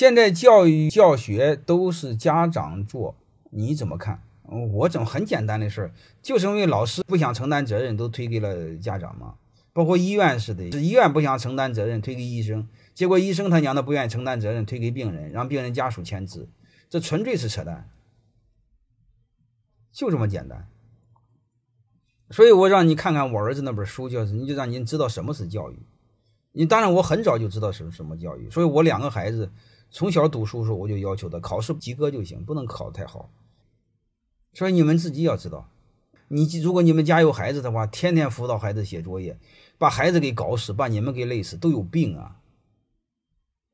现在教育教学都是家长做，你怎么看？我怎么很简单的事儿，就是因为老师不想承担责任，都推给了家长嘛。包括医院似的，是医院不想承担责任，推给医生，结果医生他娘的不愿意承担责任，推给病人，让病人家属签字，这纯粹是扯淡，就这么简单。所以我让你看看我儿子那本书，就是你就让您知道什么是教育。你当然我很早就知道什什么教育，所以我两个孩子。从小读书时候，我就要求他考试及格就行，不能考太好。所以你们自己要知道，你如果你们家有孩子的话，天天辅导孩子写作业，把孩子给搞死，把你们给累死，都有病啊！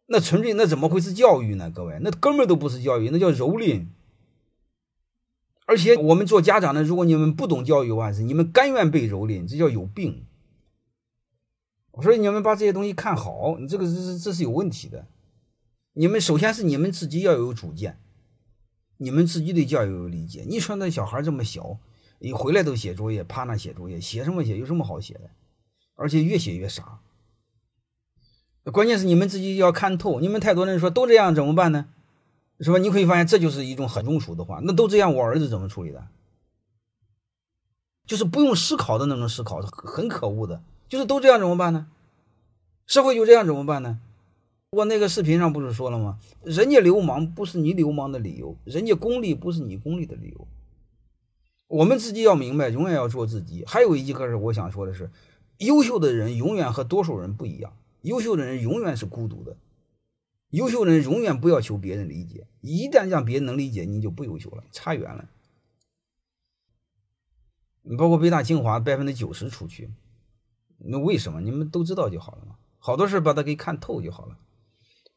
那纯粹那怎么会是教育呢？各位，那根本都不是教育，那叫蹂躏。而且我们做家长的，如果你们不懂教育万事，你们甘愿被蹂躏，这叫有病。我说你们把这些东西看好，你这个是这是有问题的。你们首先是你们自己要有主见，你们自己对教育有理解。你说那小孩这么小，一回来都写作业，趴那写作业，写什么写？有什么好写的？而且越写越傻。关键是你们自己要看透。你们太多人说都这样怎么办呢？是吧？你可以发现这就是一种很中俗的话。那都这样，我儿子怎么处理的？就是不用思考的那种思考，很可恶的。就是都这样怎么办呢？社会就这样怎么办呢？我那个视频上不是说了吗？人家流氓不是你流氓的理由，人家功利不是你功利的理由。我们自己要明白，永远要做自己。还有一个是我想说的是，优秀的人永远和多数人不一样，优秀的人永远是孤独的，优秀的人永远不要求别人理解，一旦让别人能理解，你就不优秀了，差远了。你包括北大清华百分之九十出去，那为什么？你们都知道就好了嘛。好多事把它给看透就好了。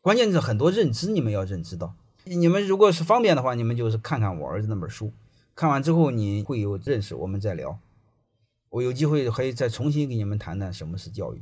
关键是很多认知，你们要认知到。你们如果是方便的话，你们就是看看我儿子那本书，看完之后你会有认识，我们再聊。我有机会可以再重新给你们谈谈什么是教育。